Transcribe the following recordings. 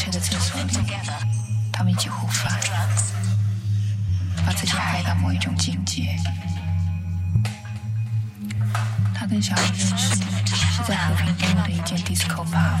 车的厕所里，他们一起互翻，把自己害到某一种境界。他跟小李认识是在和平东路的一间 disco bar。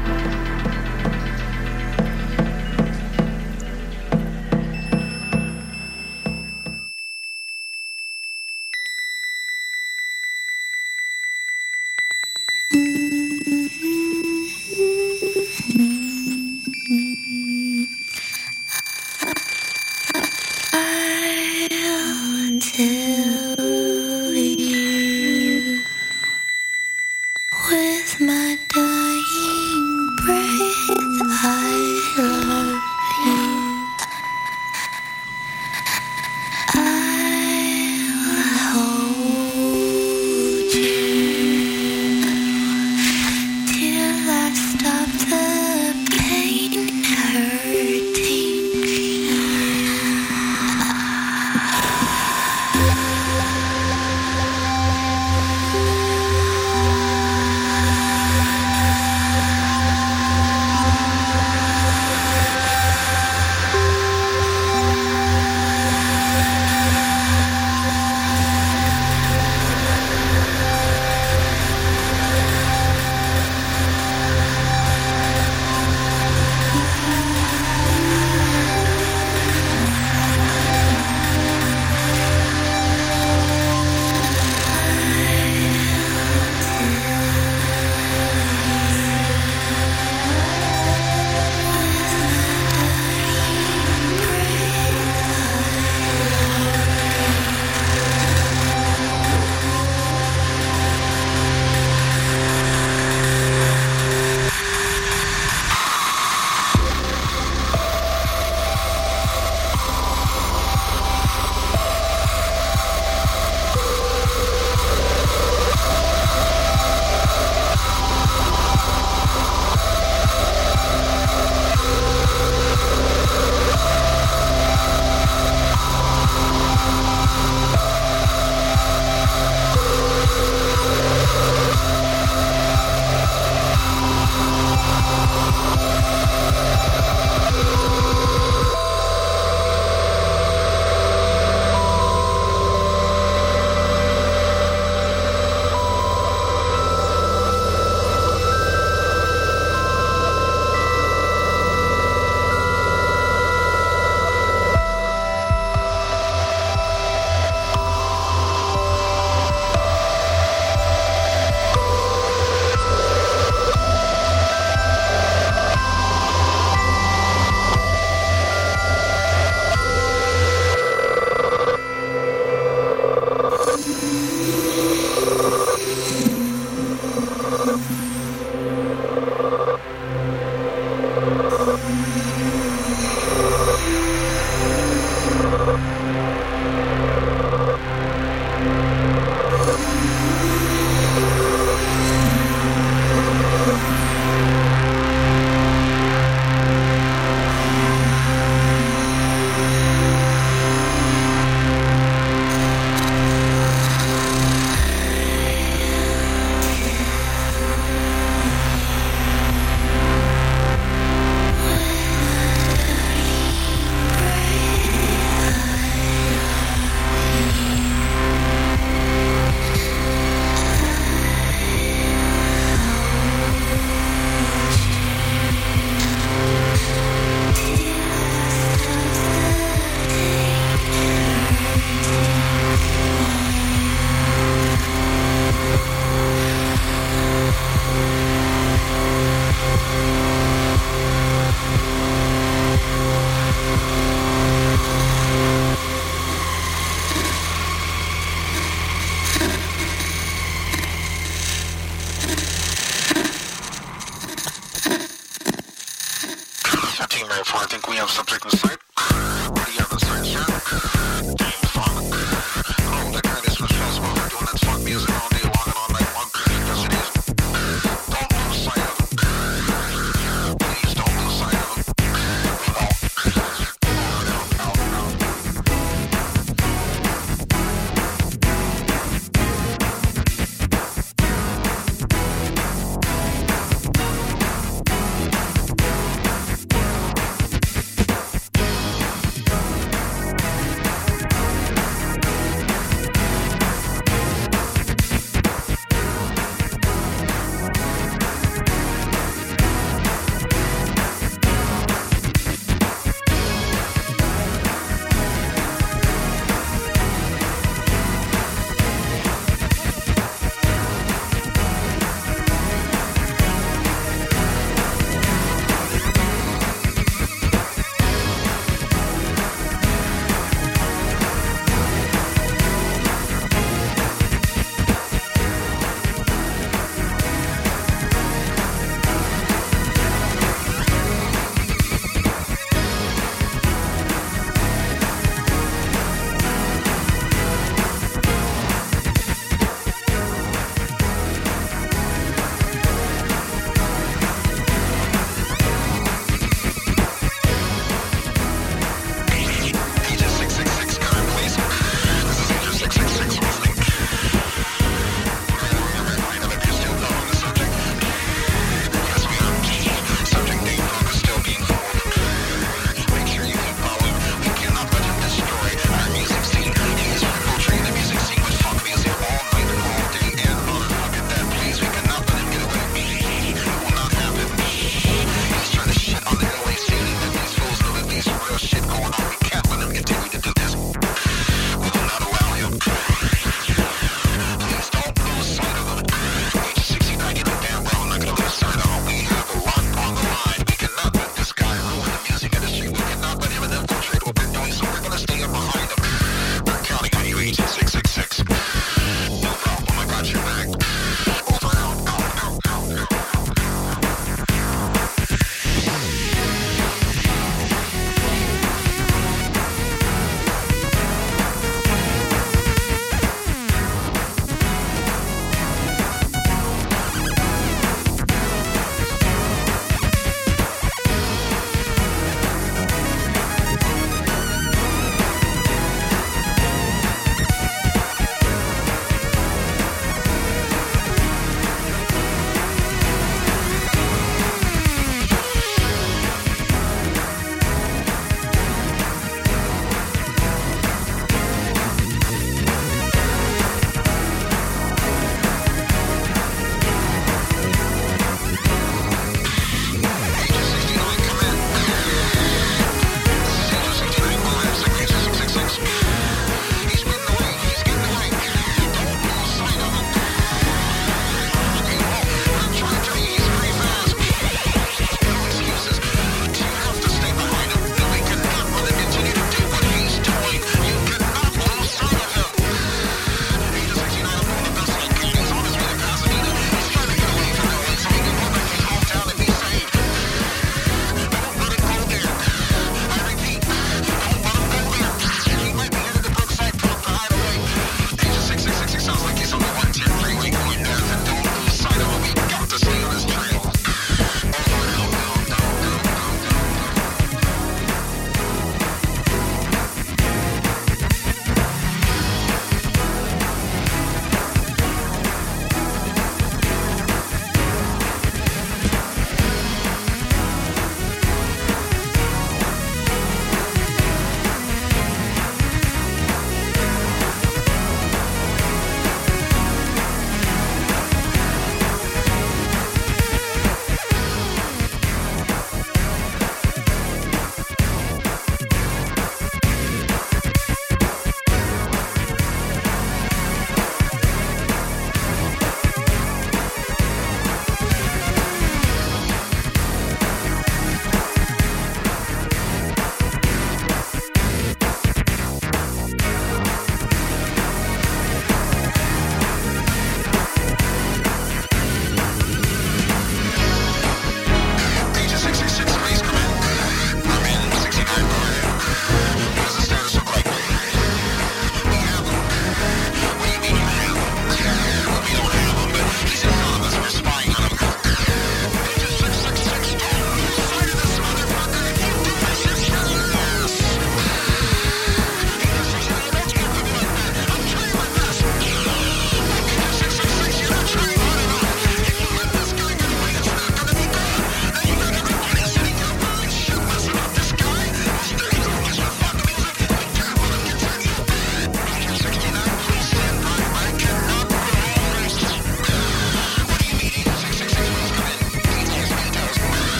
my dust.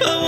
Oh.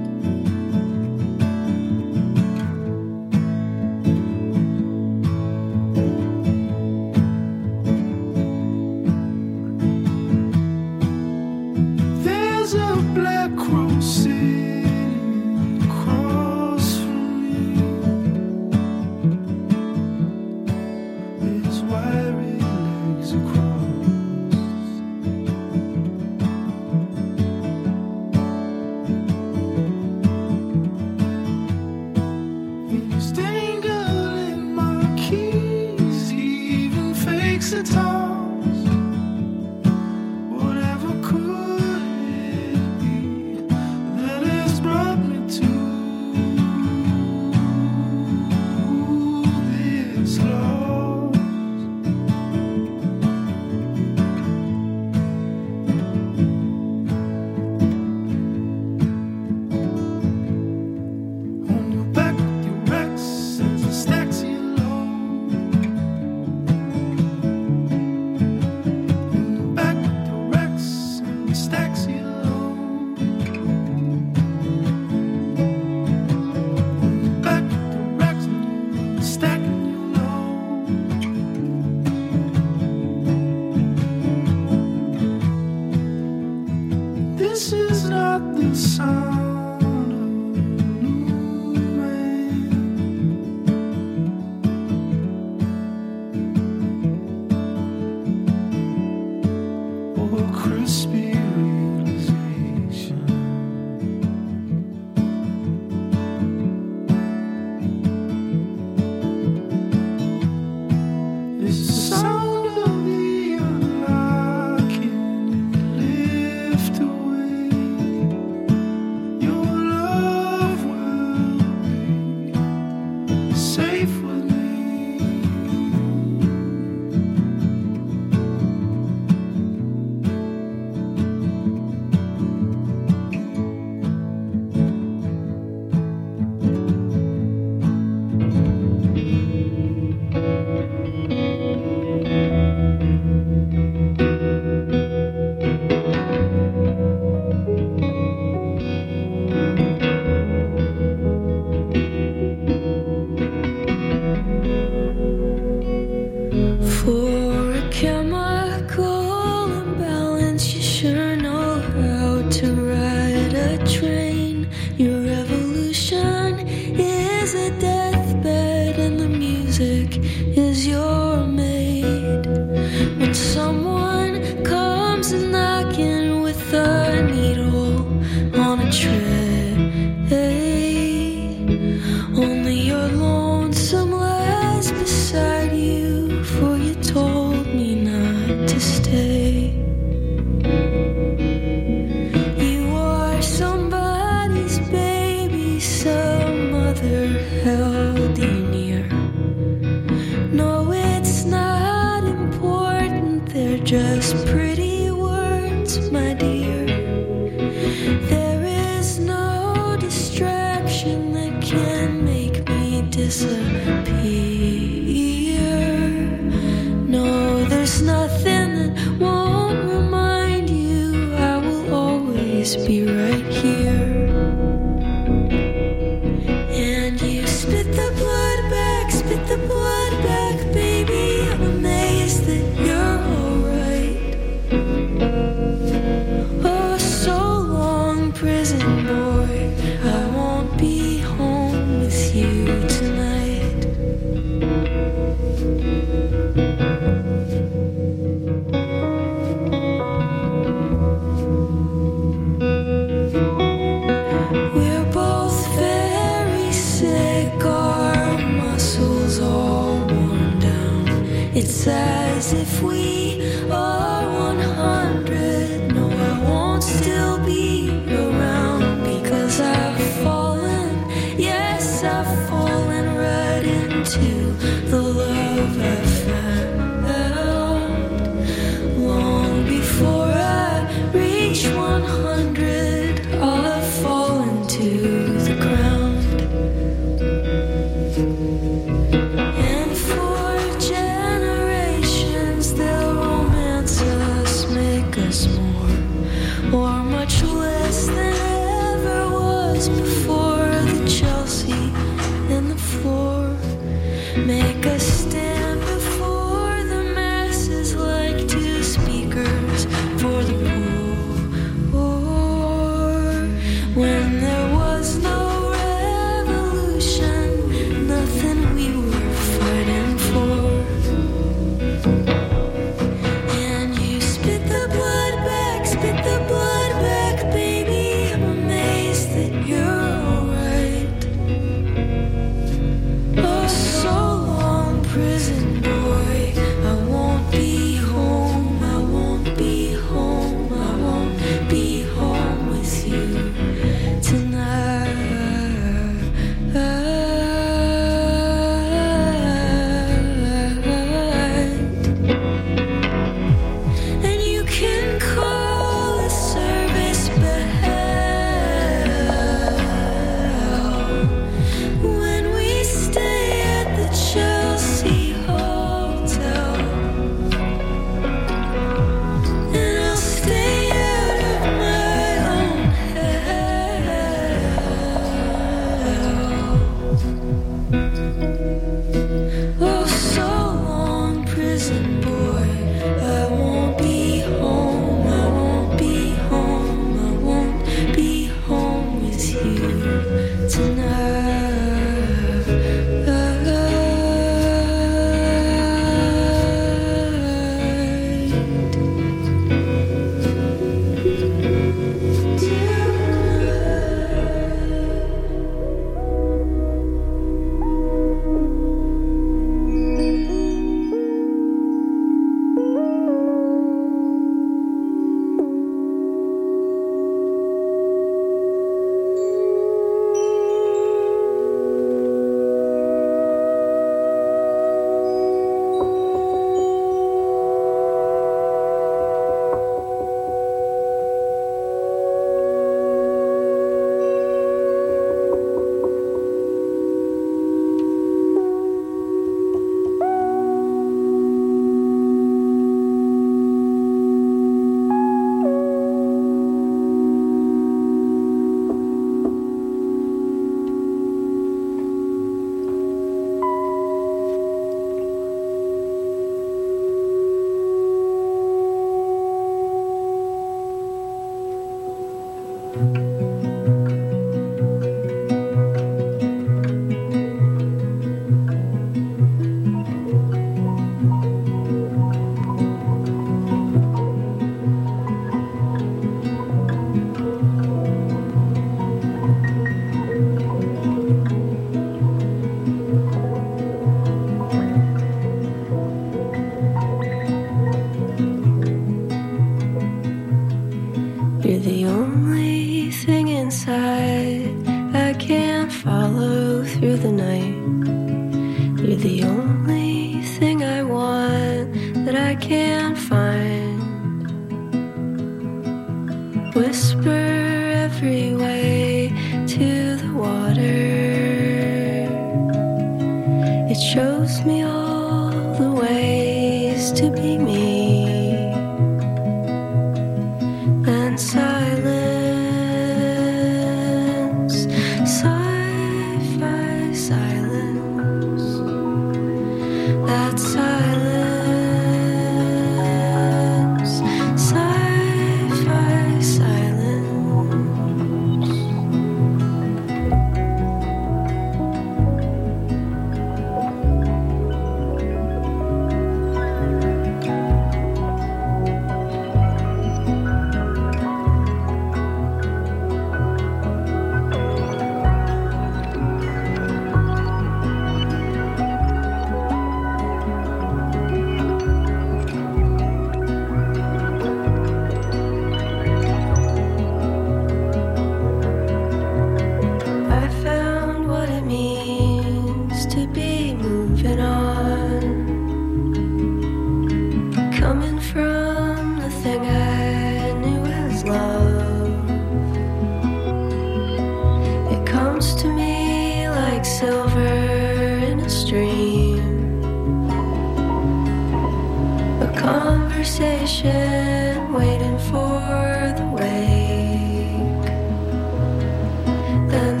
Then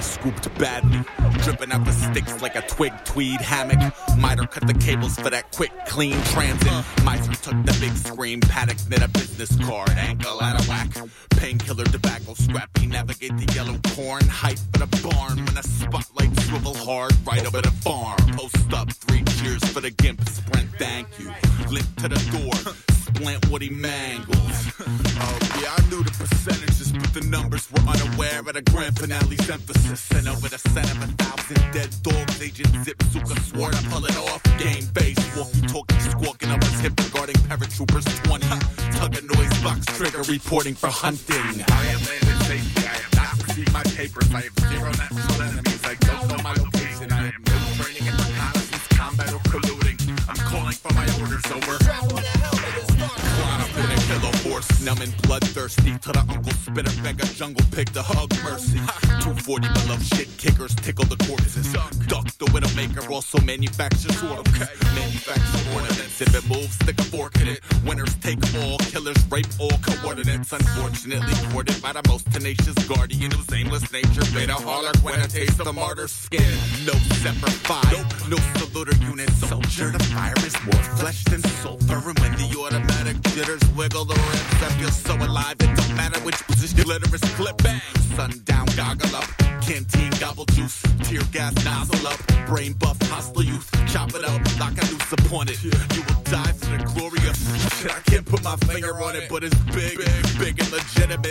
scooped badly. Dripping out the sticks like a twig tweed hammock. Miter cut the cables for that quick, clean transit. Miter took the big screen, paddock, then a business card. ankle out of whack. Painkiller, tobacco, scrappy, navigate the yellow corn. Hype hunt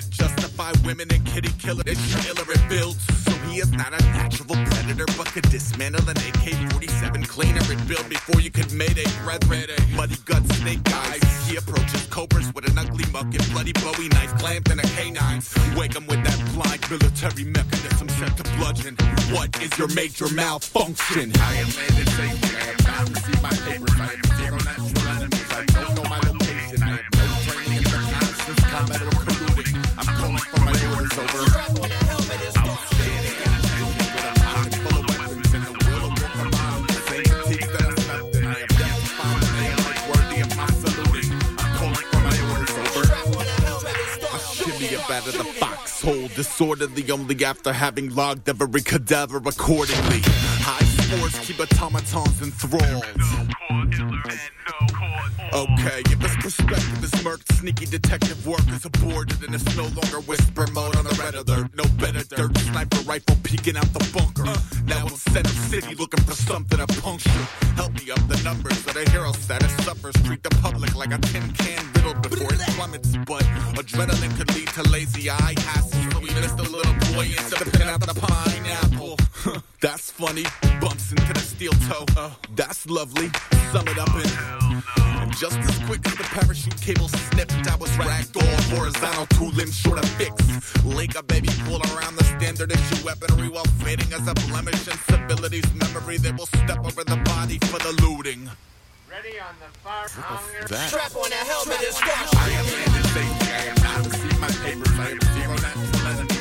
legitimate. Justify women and kitty killer. It's killer it builds. So he is not a natural predator, but could dismantle an AK-47 cleaner and build before you could mayday brethren. Muddy gut snake eyes. He approaches cobras with an ugly muck and bloody Bowie knife clamped in a canine. Wake him with that blind military mechanism set to bludgeon. What is your major malfunction? I am made it safe. I have not received my papers. I have zero natural out of the foxhole, disorderly only after having logged every cadaver accordingly. High scores keep automatons enthralled. Okay, if this perspective is murked, sneaky detective work is aborted and it's no longer whisper mode on the red alert. No better dirt, sniper rifle peeking out the bunker. Now in center city looking for something to puncture. Help me up the numbers that a hero status suffers. Treat the public like a tin can riddled before it plummets. But adrenaline could lead to lazy eye hassles. So we missed a little boy instead of picking out the pineapple. That's funny. Bumps into the steel toe. That's lovely. Sum it up in. And just as quick as the parachute cable snipped, I was ragged off horizontal, two limbs short of fix. Lake a baby pull around the standard issue weaponry while fading as a blemish in civility's memory that will step over the body for the looting. Ready on the fire. that? Strap on that helmet and start. I am landed safely. I have not received my papers. I have zero natural